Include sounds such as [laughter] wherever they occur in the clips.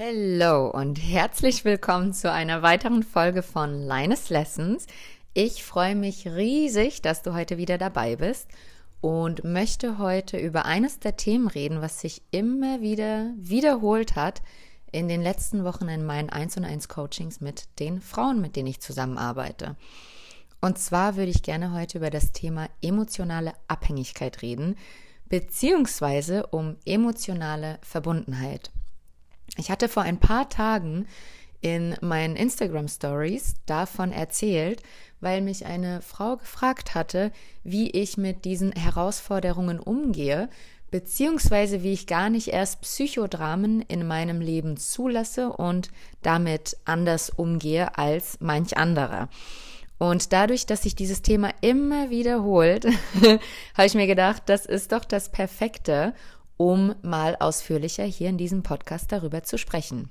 Hallo und herzlich willkommen zu einer weiteren Folge von Linus Lessons. Ich freue mich riesig, dass du heute wieder dabei bist und möchte heute über eines der Themen reden, was sich immer wieder wiederholt hat in den letzten Wochen in meinen 1 und 1 Coachings mit den Frauen, mit denen ich zusammenarbeite. Und zwar würde ich gerne heute über das Thema emotionale Abhängigkeit reden, beziehungsweise um emotionale Verbundenheit. Ich hatte vor ein paar Tagen in meinen Instagram Stories davon erzählt, weil mich eine Frau gefragt hatte, wie ich mit diesen Herausforderungen umgehe, beziehungsweise wie ich gar nicht erst Psychodramen in meinem Leben zulasse und damit anders umgehe als manch anderer. Und dadurch, dass sich dieses Thema immer wiederholt, [laughs] habe ich mir gedacht, das ist doch das Perfekte, um mal ausführlicher hier in diesem Podcast darüber zu sprechen.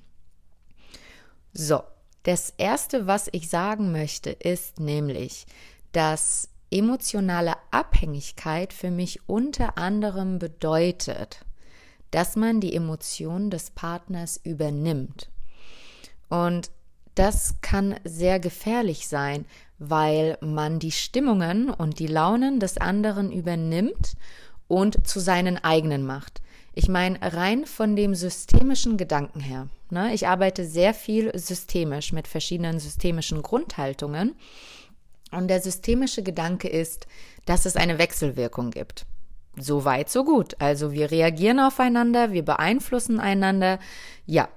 So, das Erste, was ich sagen möchte, ist nämlich, dass emotionale Abhängigkeit für mich unter anderem bedeutet, dass man die Emotionen des Partners übernimmt. Und das kann sehr gefährlich sein, weil man die Stimmungen und die Launen des anderen übernimmt und zu seinen eigenen macht. Ich meine, rein von dem systemischen Gedanken her. Ne? Ich arbeite sehr viel systemisch mit verschiedenen systemischen Grundhaltungen. Und der systemische Gedanke ist, dass es eine Wechselwirkung gibt. So weit, so gut. Also wir reagieren aufeinander, wir beeinflussen einander. Ja,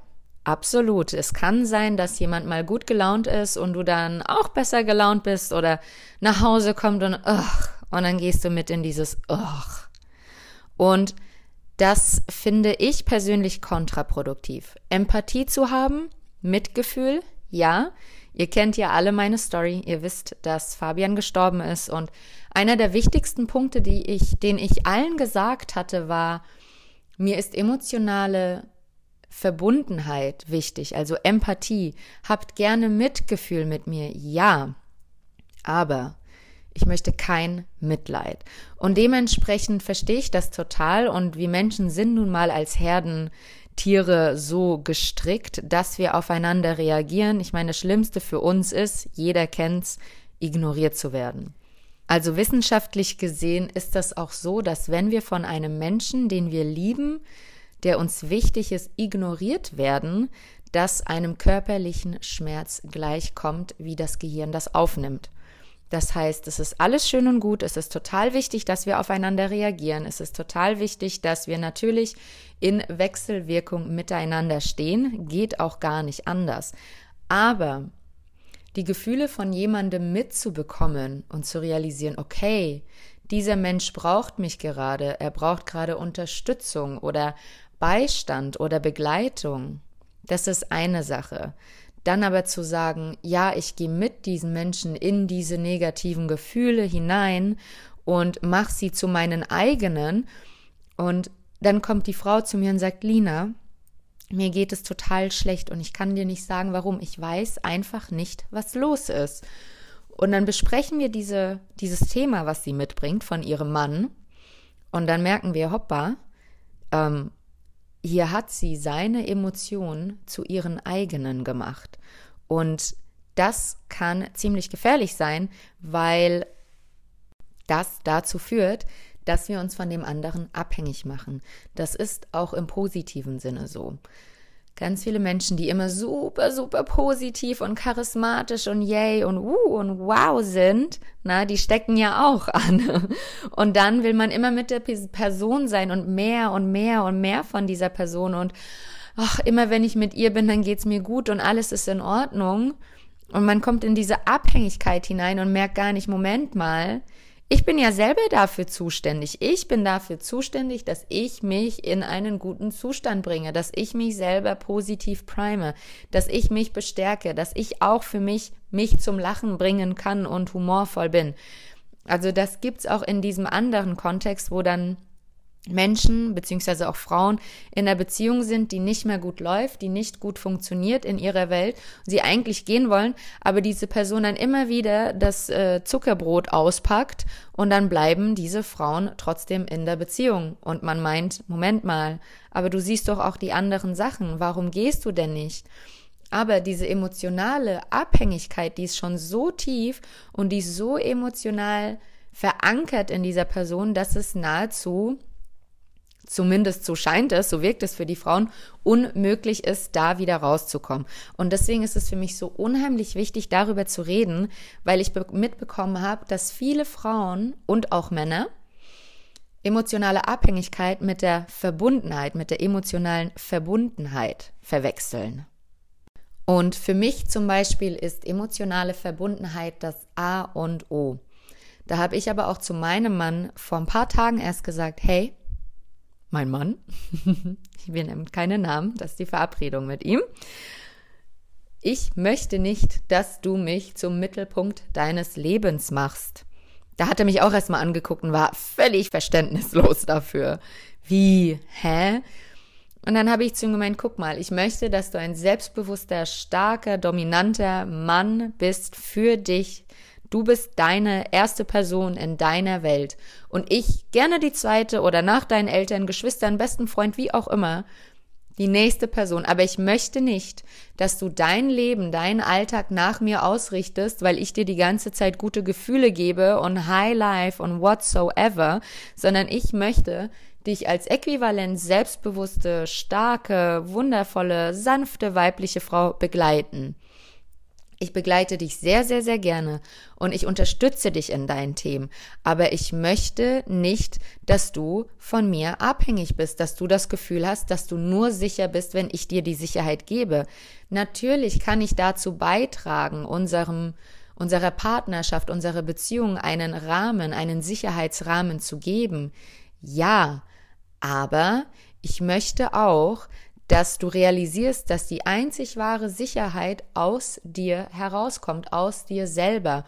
absolut. Es kann sein, dass jemand mal gut gelaunt ist und du dann auch besser gelaunt bist oder nach Hause kommt und ugh, und dann gehst du mit in dieses ugh. Und das finde ich persönlich kontraproduktiv. Empathie zu haben, Mitgefühl, ja. Ihr kennt ja alle meine Story. Ihr wisst, dass Fabian gestorben ist. Und einer der wichtigsten Punkte, die ich, den ich allen gesagt hatte, war, mir ist emotionale Verbundenheit wichtig, also Empathie. Habt gerne Mitgefühl mit mir, ja. Aber ich möchte kein Mitleid. Und dementsprechend verstehe ich das total. Und wir Menschen sind nun mal als Herdentiere so gestrickt, dass wir aufeinander reagieren. Ich meine, das Schlimmste für uns ist, jeder kennt's, ignoriert zu werden. Also wissenschaftlich gesehen ist das auch so, dass wenn wir von einem Menschen, den wir lieben, der uns wichtig ist, ignoriert werden, dass einem körperlichen Schmerz gleichkommt, wie das Gehirn das aufnimmt. Das heißt, es ist alles schön und gut. Es ist total wichtig, dass wir aufeinander reagieren. Es ist total wichtig, dass wir natürlich in Wechselwirkung miteinander stehen. Geht auch gar nicht anders. Aber die Gefühle von jemandem mitzubekommen und zu realisieren, okay, dieser Mensch braucht mich gerade, er braucht gerade Unterstützung oder Beistand oder Begleitung, das ist eine Sache. Dann aber zu sagen, ja, ich gehe mit diesen Menschen in diese negativen Gefühle hinein und mach sie zu meinen eigenen. Und dann kommt die Frau zu mir und sagt, Lina, mir geht es total schlecht und ich kann dir nicht sagen, warum. Ich weiß einfach nicht, was los ist. Und dann besprechen wir diese, dieses Thema, was sie mitbringt von ihrem Mann. Und dann merken wir, hoppa, ähm, hier hat sie seine Emotionen zu ihren eigenen gemacht. Und das kann ziemlich gefährlich sein, weil das dazu führt, dass wir uns von dem anderen abhängig machen. Das ist auch im positiven Sinne so. Ganz viele Menschen, die immer super, super positiv und charismatisch und yay und uh und wow sind, na, die stecken ja auch [laughs] an. Und dann will man immer mit der Person sein und mehr und mehr und mehr von dieser Person und ach, immer wenn ich mit ihr bin, dann geht's mir gut und alles ist in Ordnung. Und man kommt in diese Abhängigkeit hinein und merkt gar nicht, Moment mal, ich bin ja selber dafür zuständig. Ich bin dafür zuständig, dass ich mich in einen guten Zustand bringe, dass ich mich selber positiv prime, dass ich mich bestärke, dass ich auch für mich mich zum Lachen bringen kann und humorvoll bin. Also das gibt's auch in diesem anderen Kontext, wo dann Menschen beziehungsweise auch Frauen in einer Beziehung sind, die nicht mehr gut läuft, die nicht gut funktioniert in ihrer Welt, sie eigentlich gehen wollen, aber diese Person dann immer wieder das äh, Zuckerbrot auspackt und dann bleiben diese Frauen trotzdem in der Beziehung und man meint, Moment mal, aber du siehst doch auch die anderen Sachen, warum gehst du denn nicht? Aber diese emotionale Abhängigkeit, die ist schon so tief und die ist so emotional verankert in dieser Person, dass es nahezu zumindest so scheint es, so wirkt es für die Frauen, unmöglich ist, da wieder rauszukommen. Und deswegen ist es für mich so unheimlich wichtig, darüber zu reden, weil ich mitbekommen habe, dass viele Frauen und auch Männer emotionale Abhängigkeit mit der Verbundenheit, mit der emotionalen Verbundenheit verwechseln. Und für mich zum Beispiel ist emotionale Verbundenheit das A und O. Da habe ich aber auch zu meinem Mann vor ein paar Tagen erst gesagt, hey, mein Mann, [laughs] wir nennen keine Namen, das ist die Verabredung mit ihm. Ich möchte nicht, dass du mich zum Mittelpunkt deines Lebens machst. Da hat er mich auch erstmal angeguckt und war völlig verständnislos dafür. Wie? Hä? Und dann habe ich zu ihm gemeint, guck mal, ich möchte, dass du ein selbstbewusster, starker, dominanter Mann bist für dich, Du bist deine erste Person in deiner Welt. Und ich gerne die zweite oder nach deinen Eltern, Geschwistern, besten Freund, wie auch immer, die nächste Person. Aber ich möchte nicht, dass du dein Leben, deinen Alltag nach mir ausrichtest, weil ich dir die ganze Zeit gute Gefühle gebe und High Life und whatsoever, sondern ich möchte dich als äquivalent selbstbewusste, starke, wundervolle, sanfte weibliche Frau begleiten. Ich begleite dich sehr, sehr, sehr gerne und ich unterstütze dich in deinen Themen. Aber ich möchte nicht, dass du von mir abhängig bist, dass du das Gefühl hast, dass du nur sicher bist, wenn ich dir die Sicherheit gebe. Natürlich kann ich dazu beitragen, unserem unserer Partnerschaft, unserer Beziehung einen Rahmen, einen Sicherheitsrahmen zu geben. Ja, aber ich möchte auch, dass du realisierst, dass die einzig wahre Sicherheit aus dir herauskommt, aus dir selber.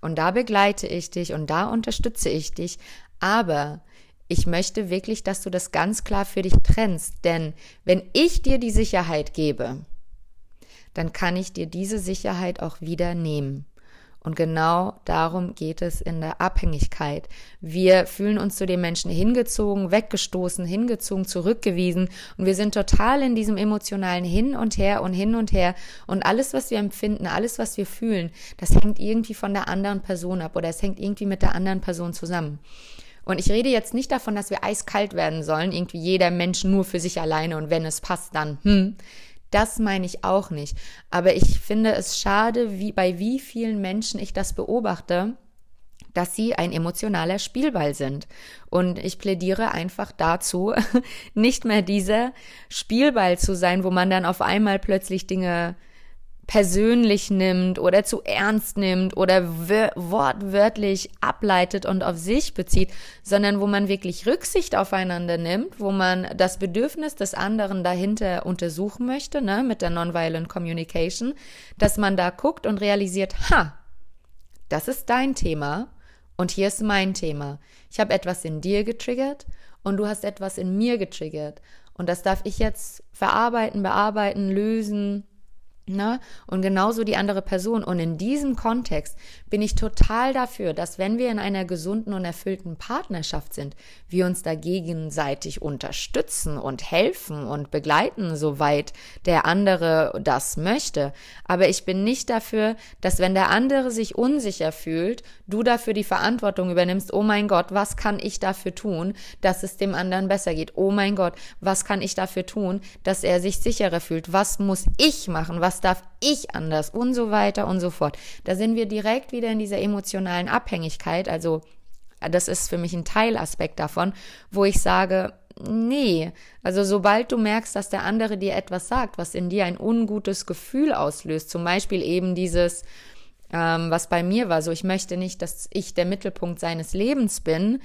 Und da begleite ich dich und da unterstütze ich dich. Aber ich möchte wirklich, dass du das ganz klar für dich trennst. Denn wenn ich dir die Sicherheit gebe, dann kann ich dir diese Sicherheit auch wieder nehmen. Und genau darum geht es in der Abhängigkeit. Wir fühlen uns zu den Menschen hingezogen, weggestoßen, hingezogen, zurückgewiesen und wir sind total in diesem emotionalen Hin und Her und hin und her und alles, was wir empfinden, alles, was wir fühlen, das hängt irgendwie von der anderen Person ab oder es hängt irgendwie mit der anderen Person zusammen. Und ich rede jetzt nicht davon, dass wir eiskalt werden sollen, irgendwie jeder Mensch nur für sich alleine und wenn es passt, dann, hm. Das meine ich auch nicht. Aber ich finde es schade, wie bei wie vielen Menschen ich das beobachte, dass sie ein emotionaler Spielball sind. Und ich plädiere einfach dazu, [laughs] nicht mehr dieser Spielball zu sein, wo man dann auf einmal plötzlich Dinge persönlich nimmt oder zu ernst nimmt oder wortwörtlich ableitet und auf sich bezieht, sondern wo man wirklich Rücksicht aufeinander nimmt, wo man das Bedürfnis des anderen dahinter untersuchen möchte, ne, mit der Nonviolent Communication, dass man da guckt und realisiert, ha, das ist dein Thema und hier ist mein Thema. Ich habe etwas in dir getriggert und du hast etwas in mir getriggert. Und das darf ich jetzt verarbeiten, bearbeiten, lösen, Ne? Und genauso die andere Person. Und in diesem Kontext bin ich total dafür, dass wenn wir in einer gesunden und erfüllten Partnerschaft sind, wir uns da gegenseitig unterstützen und helfen und begleiten, soweit der andere das möchte. Aber ich bin nicht dafür, dass wenn der andere sich unsicher fühlt, du dafür die Verantwortung übernimmst, oh mein Gott, was kann ich dafür tun, dass es dem anderen besser geht? Oh mein Gott, was kann ich dafür tun, dass er sich sicherer fühlt? Was muss ich machen? Was was darf ich anders und so weiter und so fort. Da sind wir direkt wieder in dieser emotionalen Abhängigkeit. Also das ist für mich ein Teilaspekt davon, wo ich sage, nee, also sobald du merkst, dass der andere dir etwas sagt, was in dir ein ungutes Gefühl auslöst, zum Beispiel eben dieses, ähm, was bei mir war, so ich möchte nicht, dass ich der Mittelpunkt seines Lebens bin,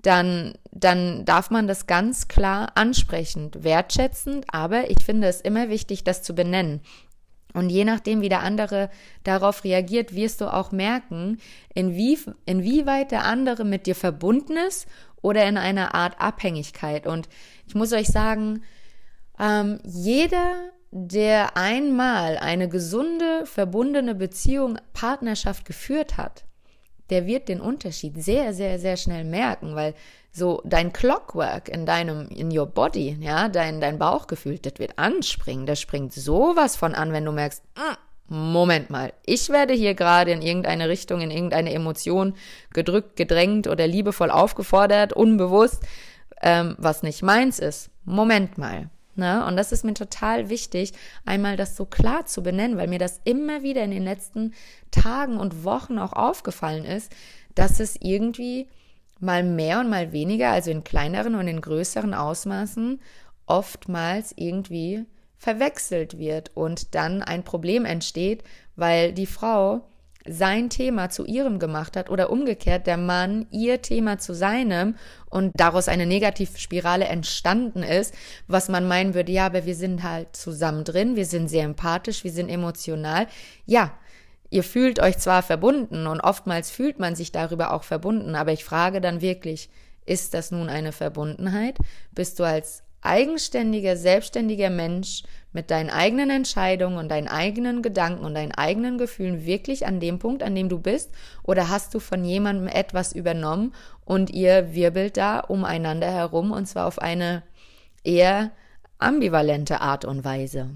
dann, dann darf man das ganz klar ansprechend, wertschätzend, aber ich finde es immer wichtig, das zu benennen. Und je nachdem, wie der andere darauf reagiert, wirst du auch merken, inwie, inwieweit der andere mit dir verbunden ist oder in einer Art Abhängigkeit. Und ich muss euch sagen, ähm, jeder, der einmal eine gesunde, verbundene Beziehung, Partnerschaft geführt hat, der wird den Unterschied sehr, sehr, sehr schnell merken, weil so dein Clockwork in deinem, in your body, ja, dein, dein Bauchgefühl, das wird anspringen, das springt sowas von an, wenn du merkst, mm, Moment mal, ich werde hier gerade in irgendeine Richtung, in irgendeine Emotion gedrückt, gedrängt oder liebevoll aufgefordert, unbewusst, ähm, was nicht meins ist. Moment mal. Ne? Und das ist mir total wichtig, einmal das so klar zu benennen, weil mir das immer wieder in den letzten Tagen und Wochen auch aufgefallen ist, dass es irgendwie mal mehr und mal weniger, also in kleineren und in größeren Ausmaßen, oftmals irgendwie verwechselt wird und dann ein Problem entsteht, weil die Frau sein Thema zu ihrem gemacht hat oder umgekehrt der Mann ihr Thema zu seinem und daraus eine Negativspirale entstanden ist, was man meinen würde, ja, aber wir sind halt zusammen drin, wir sind sehr empathisch, wir sind emotional. Ja, ihr fühlt euch zwar verbunden und oftmals fühlt man sich darüber auch verbunden, aber ich frage dann wirklich, ist das nun eine Verbundenheit? Bist du als eigenständiger, selbstständiger Mensch mit deinen eigenen Entscheidungen und deinen eigenen Gedanken und deinen eigenen Gefühlen wirklich an dem Punkt, an dem du bist? Oder hast du von jemandem etwas übernommen und ihr wirbelt da umeinander herum und zwar auf eine eher ambivalente Art und Weise?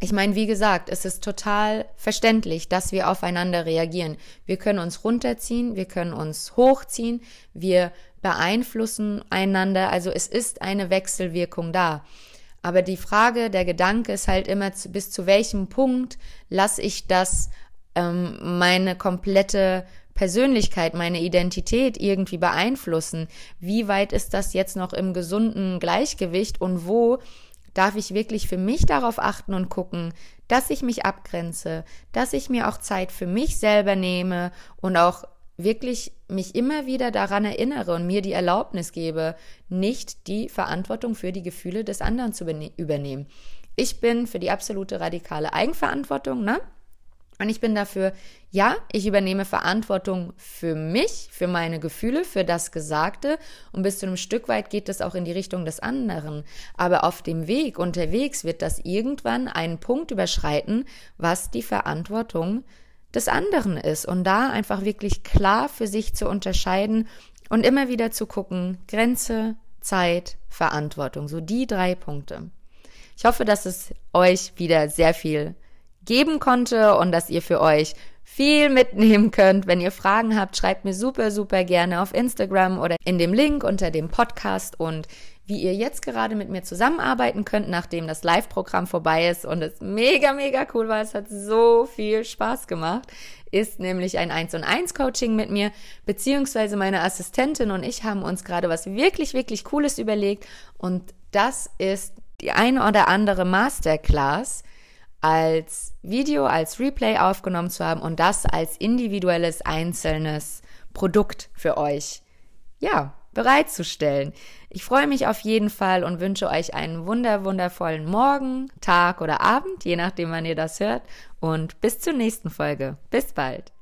Ich meine, wie gesagt, es ist total verständlich, dass wir aufeinander reagieren. Wir können uns runterziehen, wir können uns hochziehen, wir beeinflussen einander. Also es ist eine Wechselwirkung da. Aber die Frage, der Gedanke ist halt immer, zu, bis zu welchem Punkt lasse ich das ähm, meine komplette Persönlichkeit, meine Identität irgendwie beeinflussen? Wie weit ist das jetzt noch im gesunden Gleichgewicht und wo darf ich wirklich für mich darauf achten und gucken, dass ich mich abgrenze, dass ich mir auch Zeit für mich selber nehme und auch wirklich mich immer wieder daran erinnere und mir die Erlaubnis gebe, nicht die Verantwortung für die Gefühle des anderen zu übernehmen. Ich bin für die absolute radikale Eigenverantwortung, ne? Und ich bin dafür, ja, ich übernehme Verantwortung für mich, für meine Gefühle, für das Gesagte und bis zu einem Stück weit geht es auch in die Richtung des anderen. Aber auf dem Weg, unterwegs wird das irgendwann einen Punkt überschreiten, was die Verantwortung des anderen ist und da einfach wirklich klar für sich zu unterscheiden und immer wieder zu gucken, Grenze, Zeit, Verantwortung, so die drei Punkte. Ich hoffe, dass es euch wieder sehr viel geben konnte und dass ihr für euch viel mitnehmen könnt. Wenn ihr Fragen habt, schreibt mir super, super gerne auf Instagram oder in dem Link unter dem Podcast und wie ihr jetzt gerade mit mir zusammenarbeiten könnt, nachdem das Live-Programm vorbei ist und es mega, mega cool war. Es hat so viel Spaß gemacht. Ist nämlich ein 1 und 1 Coaching mit mir, beziehungsweise meine Assistentin und ich haben uns gerade was wirklich, wirklich Cooles überlegt und das ist die eine oder andere Masterclass als Video, als Replay aufgenommen zu haben und das als individuelles, einzelnes Produkt für euch. Ja, bereitzustellen. Ich freue mich auf jeden Fall und wünsche euch einen wunder, wundervollen Morgen, Tag oder Abend, je nachdem, wann ihr das hört. Und bis zur nächsten Folge. Bis bald.